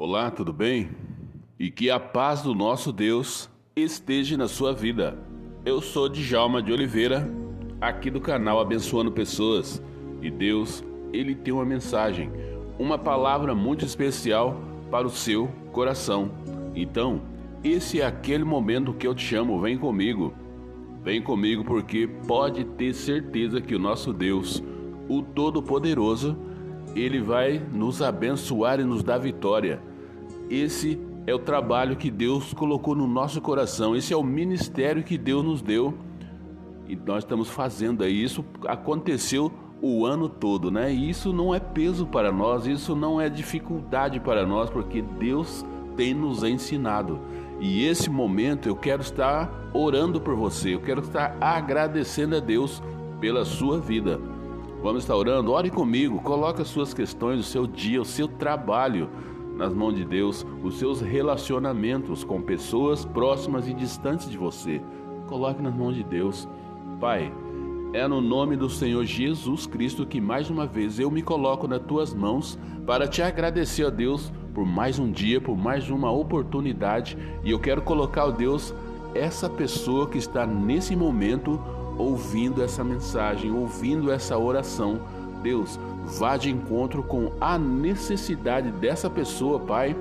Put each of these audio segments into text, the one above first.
Olá, tudo bem? E que a paz do nosso Deus esteja na sua vida. Eu sou Djalma de Oliveira, aqui do canal Abençoando Pessoas. E Deus, ele tem uma mensagem, uma palavra muito especial para o seu coração. Então, esse é aquele momento que eu te chamo, vem comigo. Vem comigo porque pode ter certeza que o nosso Deus, o Todo-Poderoso, ele vai nos abençoar e nos dar vitória. Esse é o trabalho que Deus colocou no nosso coração, esse é o ministério que Deus nos deu e nós estamos fazendo aí. Isso aconteceu o ano todo, né? E isso não é peso para nós, isso não é dificuldade para nós, porque Deus tem nos ensinado. E esse momento eu quero estar orando por você, eu quero estar agradecendo a Deus pela sua vida. Vamos estar orando? Ore comigo, coloque as suas questões, o seu dia, o seu trabalho nas mãos de Deus, os seus relacionamentos com pessoas próximas e distantes de você. Coloque nas mãos de Deus. Pai, é no nome do Senhor Jesus Cristo que mais uma vez eu me coloco nas tuas mãos para te agradecer a Deus por mais um dia, por mais uma oportunidade. E eu quero colocar, ó Deus, essa pessoa que está nesse momento ouvindo essa mensagem, ouvindo essa oração. Deus, vá de encontro com a necessidade dessa pessoa, Pai.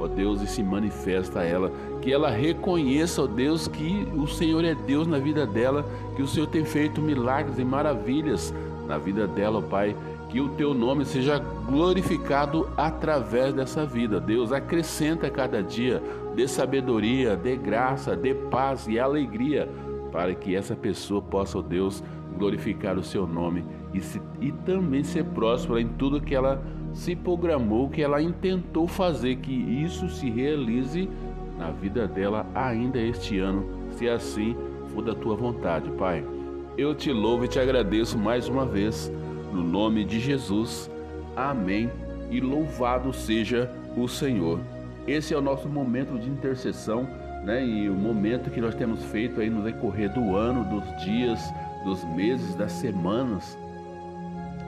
Ó Deus, e se manifesta a ela, que ela reconheça, ó Deus, que o Senhor é Deus na vida dela, que o Senhor tem feito milagres e maravilhas na vida dela, ó Pai. Que o teu nome seja glorificado através dessa vida. Deus, acrescenta cada dia, dê sabedoria, dê graça, dê paz e alegria para que essa pessoa possa, ó Deus, glorificar o seu nome e, se, e também ser próspera em tudo que ela se programou, que ela intentou fazer, que isso se realize na vida dela ainda este ano, se assim for da tua vontade, Pai. Eu te louvo e te agradeço mais uma vez, no nome de Jesus. Amém. E louvado seja o Senhor. Esse é o nosso momento de intercessão né? E o momento que nós temos feito aí no decorrer do ano, dos dias, dos meses, das semanas,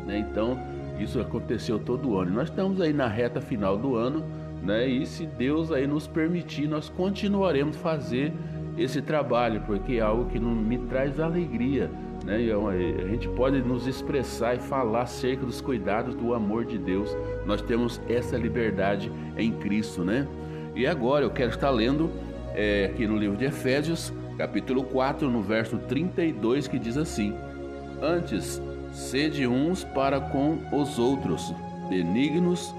né? Então, isso aconteceu todo ano. E nós estamos aí na reta final do ano, né? E se Deus aí nos permitir, nós continuaremos fazer esse trabalho, porque é algo que não me traz alegria, né? A gente pode nos expressar e falar acerca dos cuidados do amor de Deus. Nós temos essa liberdade em Cristo, né? E agora eu quero estar lendo é, aqui no livro de Efésios, capítulo 4, no verso 32, que diz assim: Antes, sede uns para com os outros, benignos,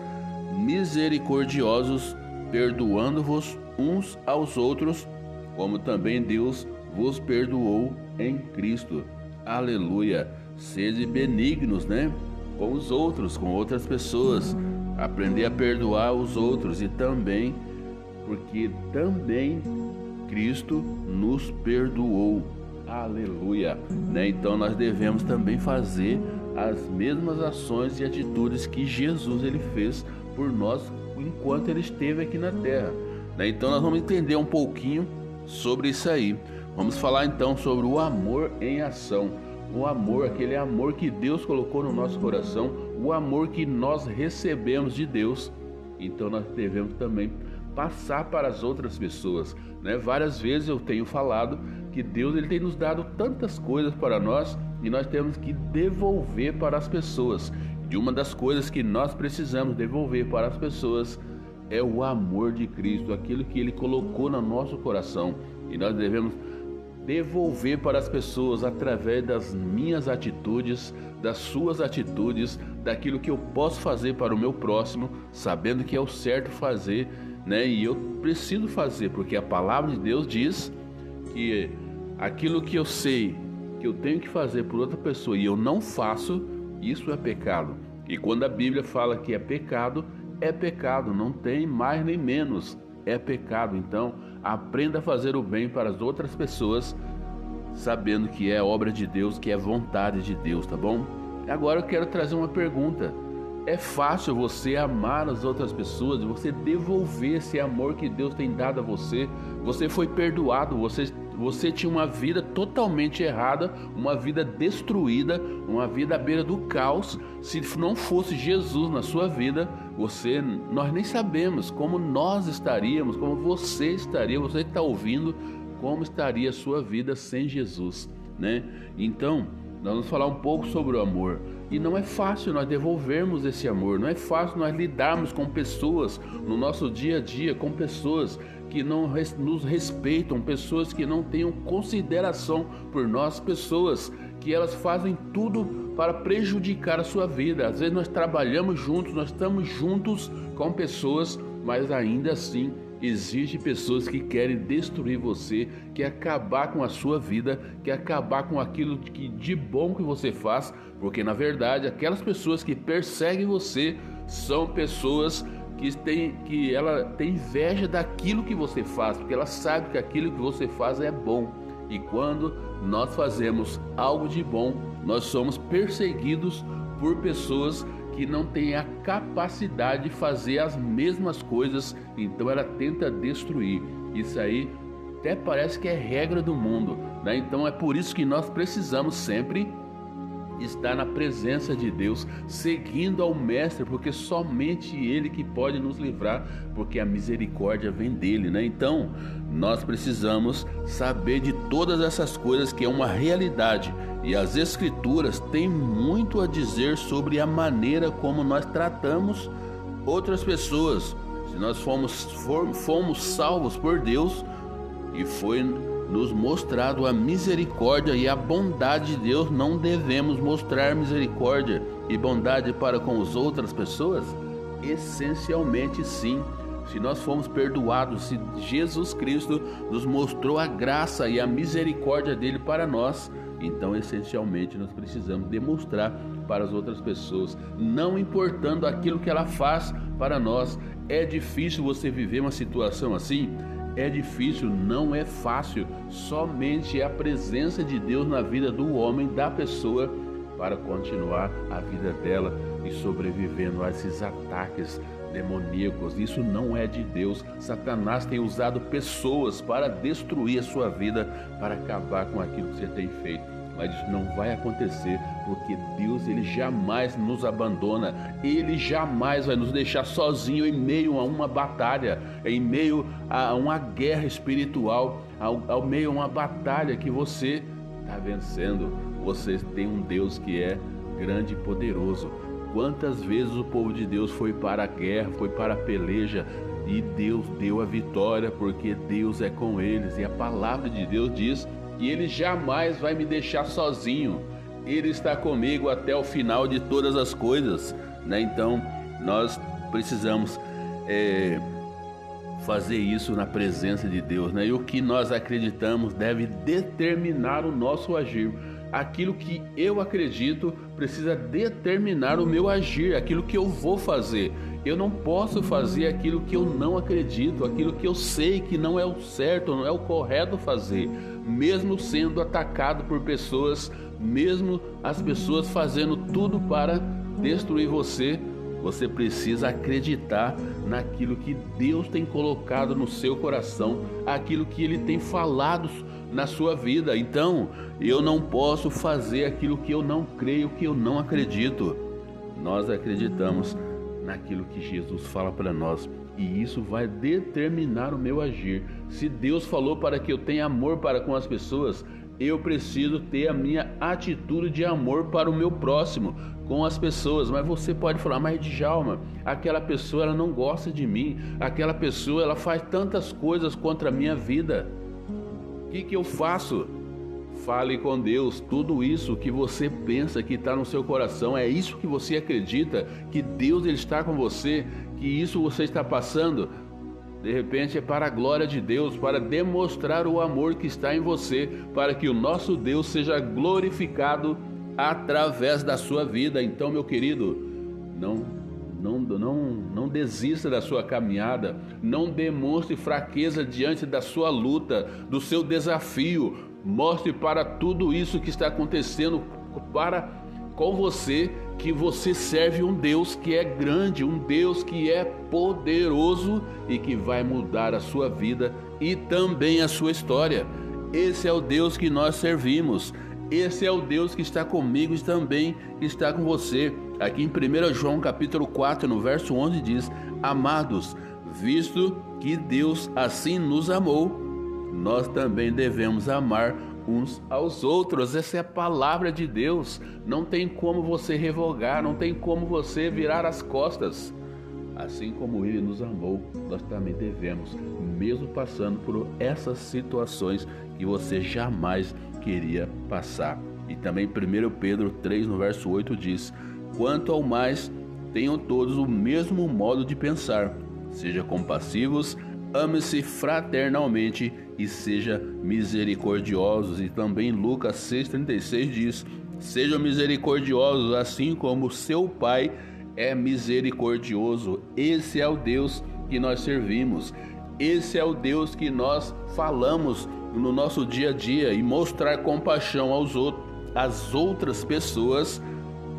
misericordiosos, perdoando-vos uns aos outros, como também Deus vos perdoou em Cristo. Aleluia. Sede benignos, né? Com os outros, com outras pessoas. Aprender a perdoar os outros e também porque também Cristo nos perdoou. Aleluia. Né? Então nós devemos também fazer as mesmas ações e atitudes que Jesus ele fez por nós enquanto ele esteve aqui na terra. Né? Então nós vamos entender um pouquinho sobre isso aí. Vamos falar então sobre o amor em ação. O amor, aquele amor que Deus colocou no nosso coração, o amor que nós recebemos de Deus. Então nós devemos também passar para as outras pessoas. Né? Várias vezes eu tenho falado que Deus ele tem nos dado tantas coisas para nós e nós temos que devolver para as pessoas. E uma das coisas que nós precisamos devolver para as pessoas é o amor de Cristo, aquilo que Ele colocou no nosso coração. E nós devemos devolver para as pessoas através das minhas atitudes, das suas atitudes, daquilo que eu posso fazer para o meu próximo, sabendo que é o certo fazer né? E eu preciso fazer, porque a palavra de Deus diz que aquilo que eu sei que eu tenho que fazer por outra pessoa e eu não faço, isso é pecado. E quando a Bíblia fala que é pecado, é pecado, não tem mais nem menos, é pecado. Então, aprenda a fazer o bem para as outras pessoas, sabendo que é obra de Deus, que é vontade de Deus, tá bom? Agora eu quero trazer uma pergunta. É fácil você amar as outras pessoas, você devolver esse amor que Deus tem dado a você. Você foi perdoado, você, você tinha uma vida totalmente errada, uma vida destruída, uma vida à beira do caos. Se não fosse Jesus na sua vida, você, nós nem sabemos como nós estaríamos, como você estaria, você que está ouvindo, como estaria a sua vida sem Jesus, né? Então, nós vamos falar um pouco sobre o amor. E não é fácil nós devolvermos esse amor, não é fácil nós lidarmos com pessoas no nosso dia a dia, com pessoas que não nos respeitam, pessoas que não tenham consideração por nós, pessoas que elas fazem tudo para prejudicar a sua vida. Às vezes nós trabalhamos juntos, nós estamos juntos com pessoas, mas ainda assim Existem pessoas que querem destruir você, que acabar com a sua vida, que acabar com aquilo que de bom que você faz, porque na verdade aquelas pessoas que perseguem você são pessoas que tem que ela tem inveja daquilo que você faz, porque ela sabe que aquilo que você faz é bom. E quando nós fazemos algo de bom, nós somos perseguidos por pessoas que não têm a capacidade de fazer as mesmas coisas, então ela tenta destruir. Isso aí até parece que é regra do mundo, né? Então é por isso que nós precisamos sempre estar na presença de Deus, seguindo ao Mestre, porque somente Ele que pode nos livrar, porque a misericórdia vem dele, né? Então, nós precisamos saber de todas essas coisas que é uma realidade e as Escrituras têm muito a dizer sobre a maneira como nós tratamos outras pessoas. Se nós fomos, fomos salvos por Deus e foi nos mostrado a misericórdia e a bondade de Deus, não devemos mostrar misericórdia e bondade para com as outras pessoas? Essencialmente sim. Se nós fomos perdoados, se Jesus Cristo nos mostrou a graça e a misericórdia dele para nós, então essencialmente nós precisamos demonstrar para as outras pessoas, não importando aquilo que ela faz para nós. É difícil você viver uma situação assim? É difícil, não é fácil. Somente a presença de Deus na vida do homem, da pessoa, para continuar a vida dela e sobrevivendo a esses ataques demoníacos. Isso não é de Deus. Satanás tem usado pessoas para destruir a sua vida, para acabar com aquilo que você tem feito mas isso não vai acontecer, porque Deus ele jamais nos abandona, ele jamais vai nos deixar sozinho em meio a uma batalha, em meio a uma guerra espiritual, ao, ao meio a uma batalha que você está vencendo. Você tem um Deus que é grande e poderoso. Quantas vezes o povo de Deus foi para a guerra, foi para a peleja, e Deus deu a vitória, porque Deus é com eles, e a palavra de Deus diz e Ele jamais vai me deixar sozinho. Ele está comigo até o final de todas as coisas. Né? Então, nós precisamos é, fazer isso na presença de Deus. Né? E o que nós acreditamos deve determinar o nosso agir. Aquilo que eu acredito precisa determinar o meu agir, aquilo que eu vou fazer. Eu não posso fazer aquilo que eu não acredito, aquilo que eu sei que não é o certo, não é o correto fazer mesmo sendo atacado por pessoas, mesmo as pessoas fazendo tudo para destruir você, você precisa acreditar naquilo que Deus tem colocado no seu coração, aquilo que Ele tem falado na sua vida. Então, eu não posso fazer aquilo que eu não creio, que eu não acredito. Nós acreditamos naquilo que Jesus fala para nós e isso vai determinar o meu agir. Se Deus falou para que eu tenha amor para com as pessoas, eu preciso ter a minha atitude de amor para o meu próximo, com as pessoas. Mas você pode falar, mas Djalma, aquela pessoa ela não gosta de mim, aquela pessoa ela faz tantas coisas contra a minha vida. O que, que eu faço? Fale com Deus. Tudo isso que você pensa que está no seu coração, é isso que você acredita que Deus ele está com você, que isso você está passando, de repente é para a glória de Deus, para demonstrar o amor que está em você, para que o nosso Deus seja glorificado através da sua vida. Então, meu querido, não não, não, não desista da sua caminhada, não demonstre fraqueza diante da sua luta, do seu desafio. Mostre para tudo isso que está acontecendo para com você que você serve um Deus que é grande, um Deus que é poderoso e que vai mudar a sua vida e também a sua história. Esse é o Deus que nós servimos. Esse é o Deus que está comigo e também está com você. Aqui em 1 João capítulo 4, no verso 11 diz: Amados, visto que Deus assim nos amou, nós também devemos amar uns aos outros. Essa é a palavra de Deus. Não tem como você revogar, não tem como você virar as costas. Assim como ele nos amou, nós também devemos, mesmo passando por essas situações que você jamais queria passar. E também 1 Pedro 3, no verso 8 diz: Quanto ao mais, tenham todos o mesmo modo de pensar, seja compassivos, ame-se fraternalmente e seja misericordiosos. E também Lucas 6,36 diz: Sejam misericordiosos, assim como seu Pai é misericordioso. Esse é o Deus que nós servimos. Esse é o Deus que nós falamos no nosso dia a dia e mostrar compaixão aos outros, às outras pessoas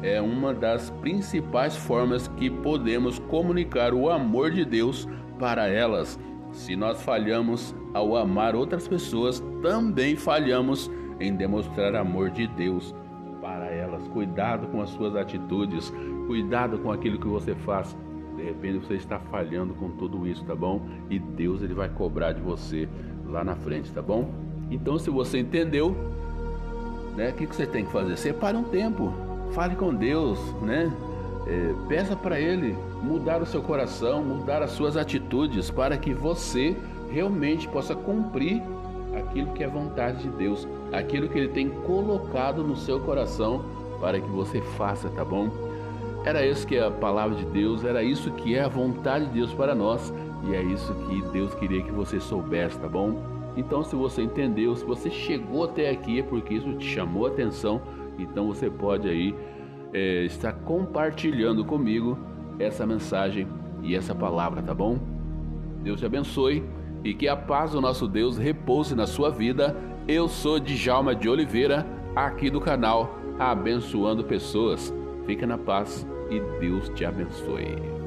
é uma das principais formas que podemos comunicar o amor de Deus para elas. Se nós falhamos ao amar outras pessoas, também falhamos em demonstrar amor de Deus para elas. Cuidado com as suas atitudes, cuidado com aquilo que você faz. De repente você está falhando com tudo isso, tá bom? E Deus ele vai cobrar de você lá na frente, tá bom? Então, se você entendeu, né, o que, que você tem que fazer? Separe um tempo, fale com Deus, né? É, peça para Ele mudar o seu coração, mudar as suas atitudes, para que você realmente possa cumprir aquilo que é vontade de Deus, aquilo que Ele tem colocado no seu coração para que você faça, tá bom? Era isso que é a palavra de Deus, era isso que é a vontade de Deus para nós e é isso que Deus queria que você soubesse, tá bom? Então, se você entendeu, se você chegou até aqui, é porque isso te chamou a atenção, então você pode aí é, estar compartilhando comigo essa mensagem e essa palavra, tá bom? Deus te abençoe e que a paz do nosso Deus repouse na sua vida. Eu sou Djalma de Oliveira, aqui do canal Abençoando Pessoas. Fica na paz e Deus te abençoe.